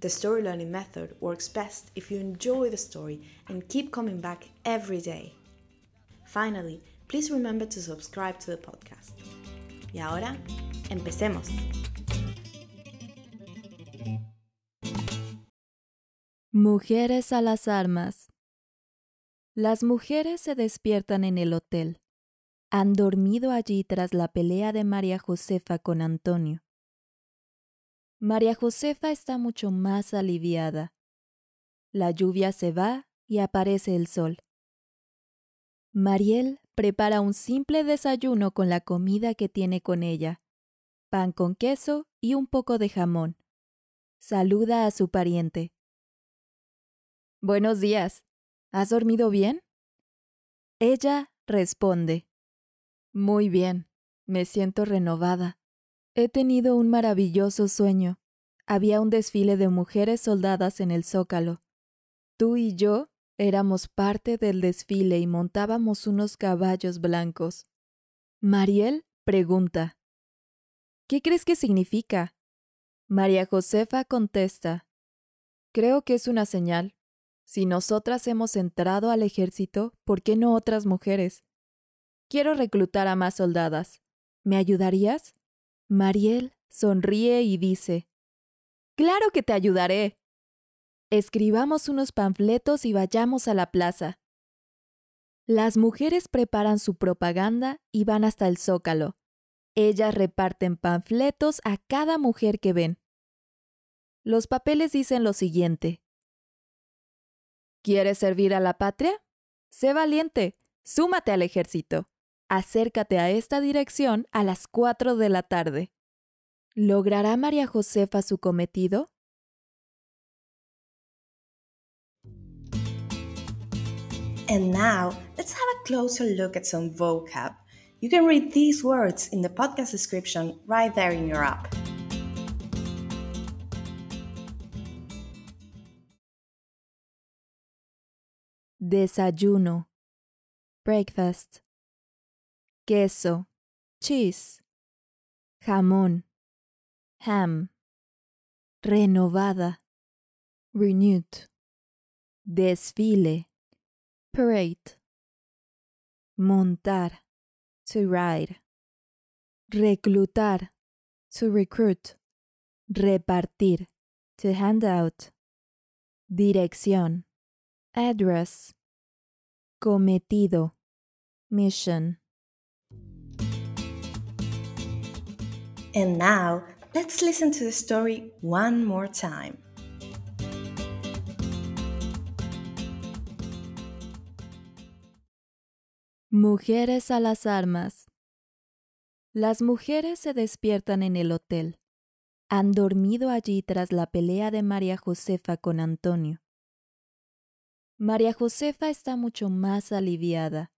the story learning method works best if you enjoy the story and keep coming back every day. Finally, please remember to subscribe to the podcast. Y ahora, empecemos. Mujeres a las armas. Las mujeres se despiertan en el hotel. Han dormido allí tras la pelea de María Josefa con Antonio. María Josefa está mucho más aliviada. La lluvia se va y aparece el sol. Mariel prepara un simple desayuno con la comida que tiene con ella, pan con queso y un poco de jamón. Saluda a su pariente. Buenos días. ¿Has dormido bien? Ella responde. Muy bien. Me siento renovada. He tenido un maravilloso sueño. Había un desfile de mujeres soldadas en el zócalo. Tú y yo éramos parte del desfile y montábamos unos caballos blancos. Mariel pregunta. ¿Qué crees que significa? María Josefa contesta. Creo que es una señal. Si nosotras hemos entrado al ejército, ¿por qué no otras mujeres? Quiero reclutar a más soldadas. ¿Me ayudarías? Mariel sonríe y dice, Claro que te ayudaré. Escribamos unos panfletos y vayamos a la plaza. Las mujeres preparan su propaganda y van hasta el zócalo. Ellas reparten panfletos a cada mujer que ven. Los papeles dicen lo siguiente. ¿Quieres servir a la patria? Sé valiente, súmate al ejército. Acércate a esta dirección a las cuatro de la tarde. ¿Logrará María Josefa su cometido? And now, let's have a closer look at some vocab. You can read these words in the podcast description right there in your app. Desayuno. Breakfast. Queso. Cheese. Jamón. Ham. Renovada. Renewed. Desfile. Parade. Montar. To ride. Reclutar. To recruit. Repartir. To hand out. Dirección. Address. Cometido. Mission. And now, let's listen to the story one more time. Mujeres a las armas. Las mujeres se despiertan en el hotel. Han dormido allí tras la pelea de María Josefa con Antonio. María Josefa está mucho más aliviada.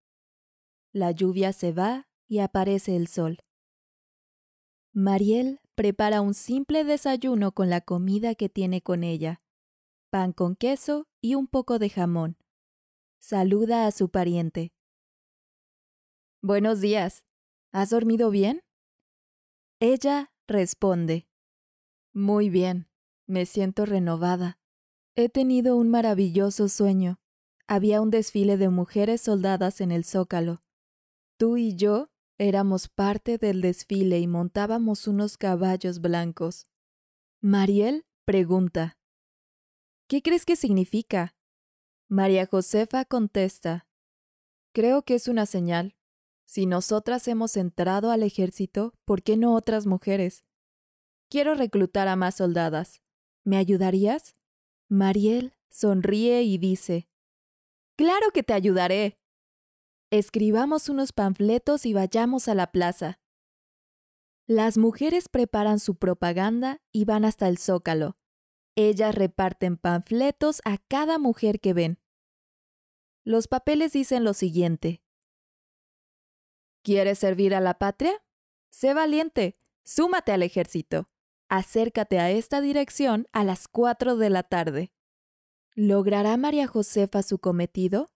La lluvia se va y aparece el sol. Mariel prepara un simple desayuno con la comida que tiene con ella, pan con queso y un poco de jamón. Saluda a su pariente. Buenos días. ¿Has dormido bien? Ella responde. Muy bien. Me siento renovada. He tenido un maravilloso sueño. Había un desfile de mujeres soldadas en el zócalo. Tú y yo éramos parte del desfile y montábamos unos caballos blancos. Mariel pregunta. ¿Qué crees que significa? María Josefa contesta, Creo que es una señal. Si nosotras hemos entrado al ejército, ¿por qué no otras mujeres? Quiero reclutar a más soldadas. ¿Me ayudarías? Mariel sonríe y dice, Claro que te ayudaré. Escribamos unos panfletos y vayamos a la plaza. Las mujeres preparan su propaganda y van hasta el zócalo. Ellas reparten panfletos a cada mujer que ven. Los papeles dicen lo siguiente. ¿Quieres servir a la patria? Sé valiente, súmate al ejército. Acércate a esta dirección a las 4 de la tarde. ¿Logrará María Josefa su cometido?